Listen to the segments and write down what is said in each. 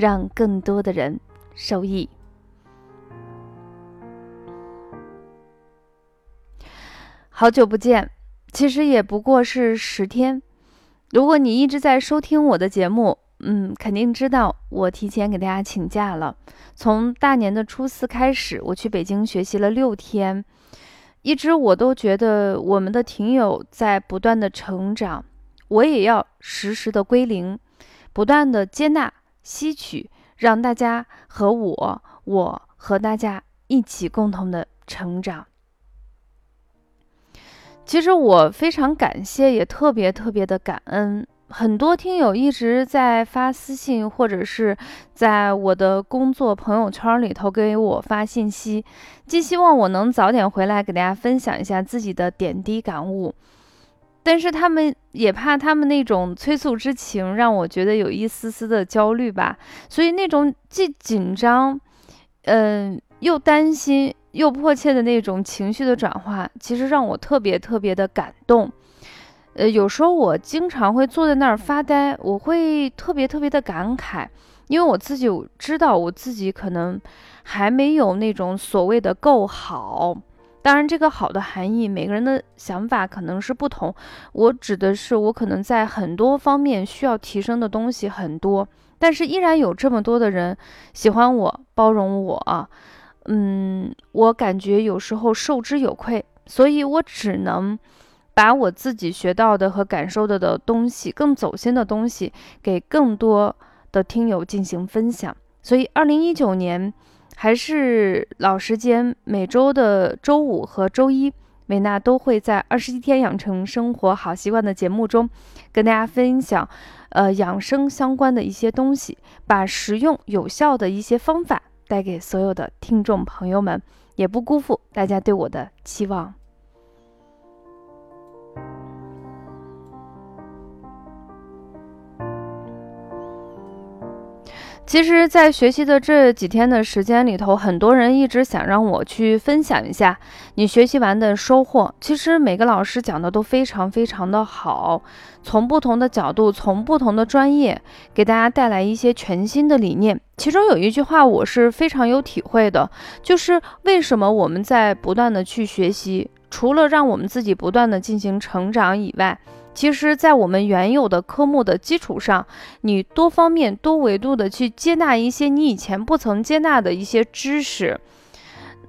让更多的人受益。好久不见，其实也不过是十天。如果你一直在收听我的节目，嗯，肯定知道我提前给大家请假了。从大年的初四开始，我去北京学习了六天，一直我都觉得我们的听友在不断的成长，我也要时时的归零，不断的接纳。吸取，让大家和我，我和大家一起共同的成长。其实我非常感谢，也特别特别的感恩，很多听友一直在发私信，或者是在我的工作朋友圈里头给我发信息，寄希望我能早点回来给大家分享一下自己的点滴感悟。但是他们也怕他们那种催促之情让我觉得有一丝丝的焦虑吧，所以那种既紧张，嗯，又担心又迫切的那种情绪的转化，其实让我特别特别的感动。呃，有时候我经常会坐在那儿发呆，我会特别特别的感慨，因为我自己知道我自己可能还没有那种所谓的够好。当然，这个好的含义，每个人的想法可能是不同。我指的是，我可能在很多方面需要提升的东西很多，但是依然有这么多的人喜欢我、包容我。嗯，我感觉有时候受之有愧，所以我只能把我自己学到的和感受到的东西，更走心的东西，给更多的听友进行分享。所以，二零一九年。还是老时间，每周的周五和周一，美娜都会在二十一天养成生活好习惯的节目中，跟大家分享，呃，养生相关的一些东西，把实用有效的一些方法带给所有的听众朋友们，也不辜负大家对我的期望。其实，在学习的这几天的时间里头，很多人一直想让我去分享一下你学习完的收获。其实每个老师讲的都非常非常的好，从不同的角度，从不同的专业，给大家带来一些全新的理念。其中有一句话我是非常有体会的，就是为什么我们在不断的去学习，除了让我们自己不断的进行成长以外。其实，在我们原有的科目的基础上，你多方面、多维度的去接纳一些你以前不曾接纳的一些知识，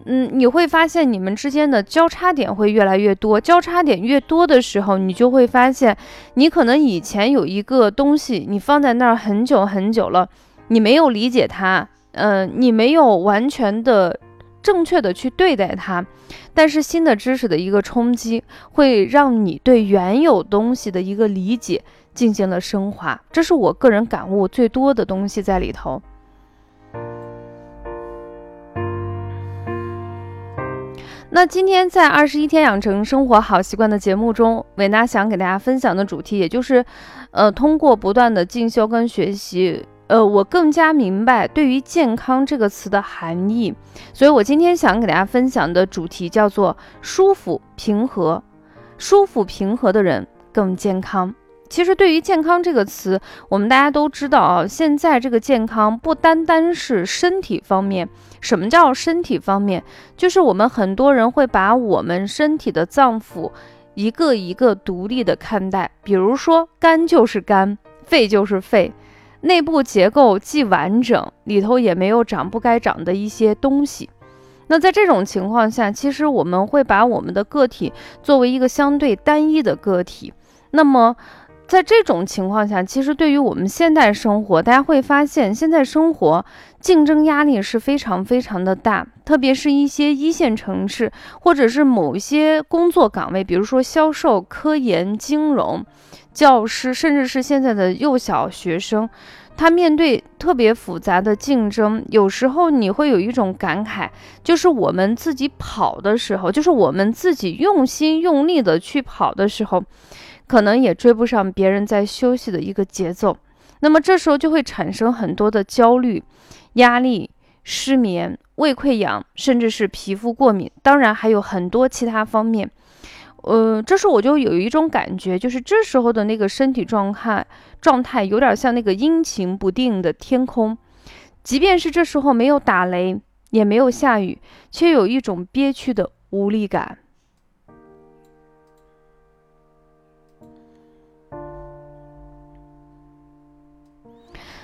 嗯，你会发现你们之间的交叉点会越来越多。交叉点越多的时候，你就会发现，你可能以前有一个东西，你放在那儿很久很久了，你没有理解它，嗯，你没有完全的。正确的去对待它，但是新的知识的一个冲击，会让你对原有东西的一个理解进行了升华，这是我个人感悟最多的东西在里头。那今天在二十一天养成生活好习惯的节目中，伟娜想给大家分享的主题，也就是，呃，通过不断的进修跟学习。呃，我更加明白对于健康这个词的含义，所以我今天想给大家分享的主题叫做舒服平和。舒服平和的人更健康。其实对于健康这个词，我们大家都知道啊，现在这个健康不单单是身体方面。什么叫身体方面？就是我们很多人会把我们身体的脏腑一个一个独立的看待，比如说肝就是肝，肺就是肺。内部结构既完整，里头也没有长不该长的一些东西。那在这种情况下，其实我们会把我们的个体作为一个相对单一的个体。那么，在这种情况下，其实对于我们现代生活，大家会发现，现在生活竞争压力是非常非常的大，特别是一些一线城市，或者是某一些工作岗位，比如说销售、科研、金融。教师，甚至是现在的幼小学生，他面对特别复杂的竞争，有时候你会有一种感慨，就是我们自己跑的时候，就是我们自己用心用力的去跑的时候，可能也追不上别人在休息的一个节奏。那么这时候就会产生很多的焦虑、压力、失眠、胃溃疡，甚至是皮肤过敏，当然还有很多其他方面。呃，这时候我就有一种感觉，就是这时候的那个身体状态状态有点像那个阴晴不定的天空，即便是这时候没有打雷，也没有下雨，却有一种憋屈的无力感。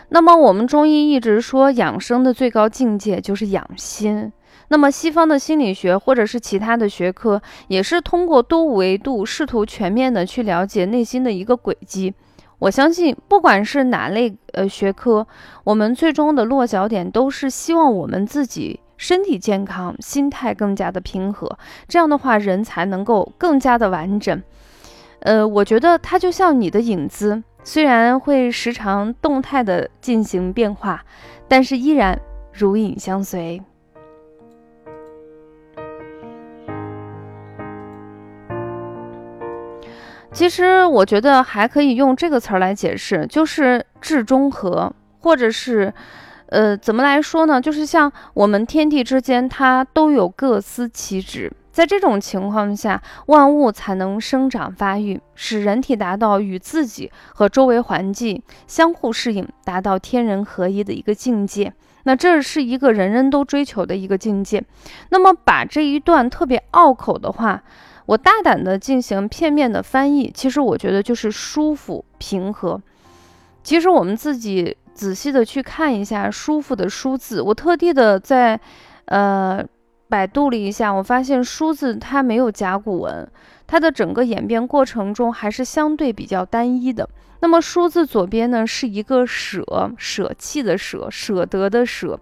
那么我们中医一直说养生的最高境界就是养心。那么，西方的心理学或者是其他的学科，也是通过多维度试图全面的去了解内心的一个轨迹。我相信，不管是哪类呃学科，我们最终的落脚点都是希望我们自己身体健康，心态更加的平和。这样的话，人才能够更加的完整。呃，我觉得它就像你的影子，虽然会时常动态的进行变化，但是依然如影相随。其实我觉得还可以用这个词儿来解释，就是质中和，或者是，呃，怎么来说呢？就是像我们天地之间，它都有各司其职，在这种情况下，万物才能生长发育，使人体达到与自己和周围环境相互适应，达到天人合一的一个境界。那这是一个人人都追求的一个境界。那么把这一段特别拗口的话。我大胆的进行片面的翻译，其实我觉得就是舒服平和。其实我们自己仔细的去看一下“舒服”的“舒”字，我特地的在呃百度了一下，我发现“舒”字它没有甲骨文，它的整个演变过程中还是相对比较单一的。那么“舒”字左边呢是一个舍，舍弃的舍，舍得的舍；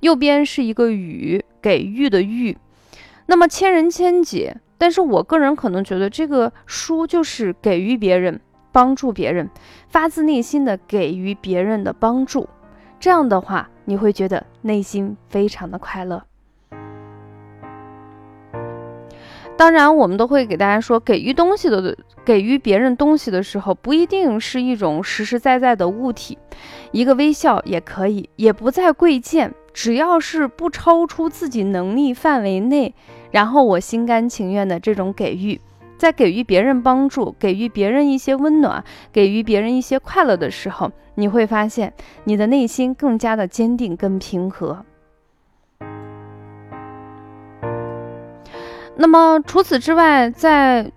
右边是一个予，给予的予。那么千人千解。但是我个人可能觉得，这个书就是给予别人、帮助别人，发自内心的给予别人的帮助。这样的话，你会觉得内心非常的快乐。当然，我们都会给大家说，给予东西的、给予别人东西的时候，不一定是一种实实在在的物体，一个微笑也可以，也不再贵贱，只要是不超出自己能力范围内。然后我心甘情愿的这种给予，在给予别人帮助、给予别人一些温暖、给予别人一些快乐的时候，你会发现你的内心更加的坚定、跟平和。那么除此之外，在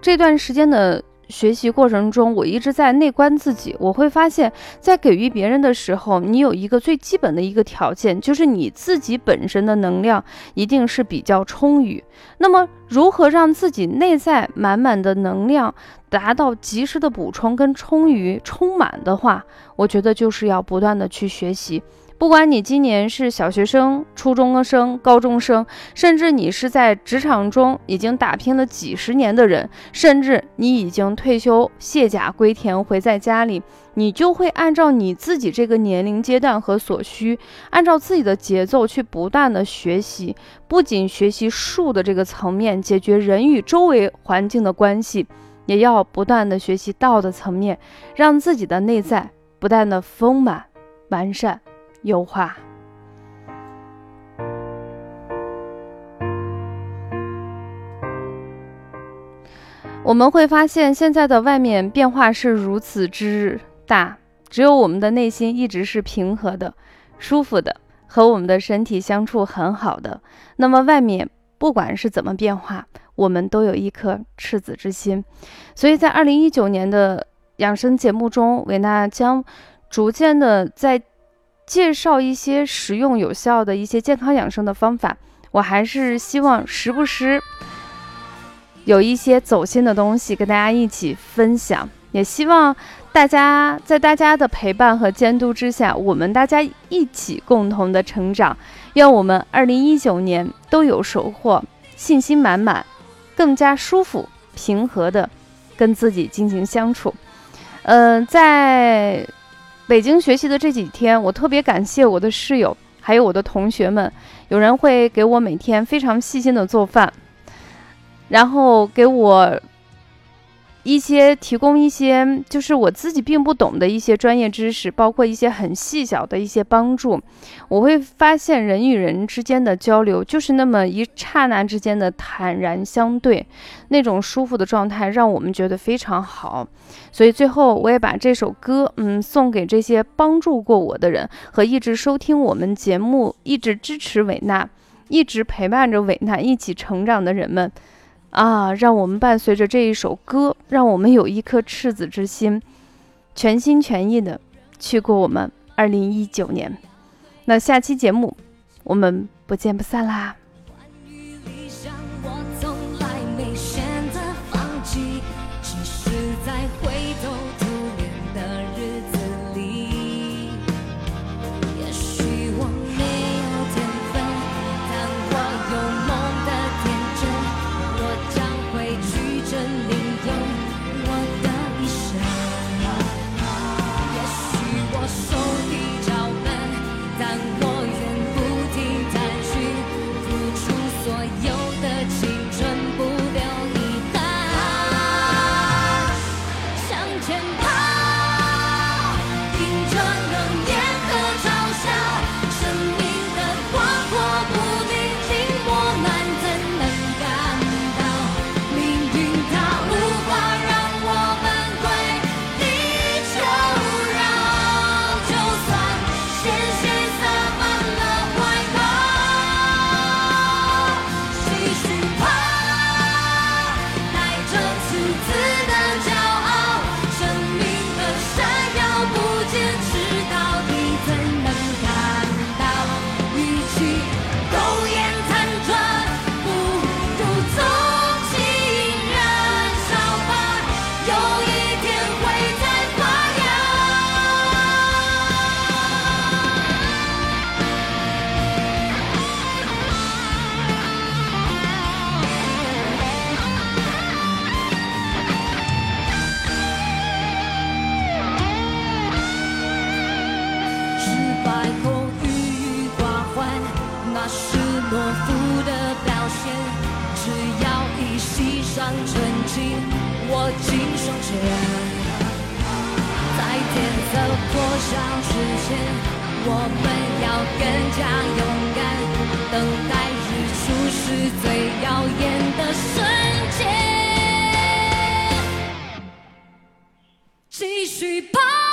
这段时间的。学习过程中，我一直在内观自己。我会发现，在给予别人的时候，你有一个最基本的一个条件，就是你自己本身的能量一定是比较充裕。那么，如何让自己内在满满的能量达到及时的补充跟充裕、充满的话，我觉得就是要不断的去学习。不管你今年是小学生、初中生、高中生，甚至你是在职场中已经打拼了几十年的人，甚至你已经退休卸甲归田回在家里，你就会按照你自己这个年龄阶段和所需，按照自己的节奏去不断的学习，不仅学习术的这个层面解决人与周围环境的关系，也要不断的学习道的层面，让自己的内在不断的丰满完善。优化，我们会发现现在的外面变化是如此之大，只有我们的内心一直是平和的、舒服的，和我们的身体相处很好的。那么外面不管是怎么变化，我们都有一颗赤子之心。所以在二零一九年的养生节目中，维娜将逐渐的在。介绍一些实用有效的一些健康养生的方法，我还是希望时不时有一些走心的东西跟大家一起分享，也希望大家在大家的陪伴和监督之下，我们大家一起共同的成长。愿我们二零一九年都有收获，信心满满，更加舒服平和的跟自己进行相处。嗯，在。北京学习的这几天，我特别感谢我的室友，还有我的同学们。有人会给我每天非常细心的做饭，然后给我。一些提供一些就是我自己并不懂的一些专业知识，包括一些很细小的一些帮助，我会发现人与人之间的交流就是那么一刹那之间的坦然相对，那种舒服的状态让我们觉得非常好。所以最后我也把这首歌，嗯，送给这些帮助过我的人和一直收听我们节目、一直支持伟娜、一直陪伴着伟娜一起成长的人们。啊，让我们伴随着这一首歌，让我们有一颗赤子之心，全心全意的去过我们二零一九年。那下期节目，我们不见不散啦！我们要更加勇敢，等待日出是最耀眼的瞬间，继续跑。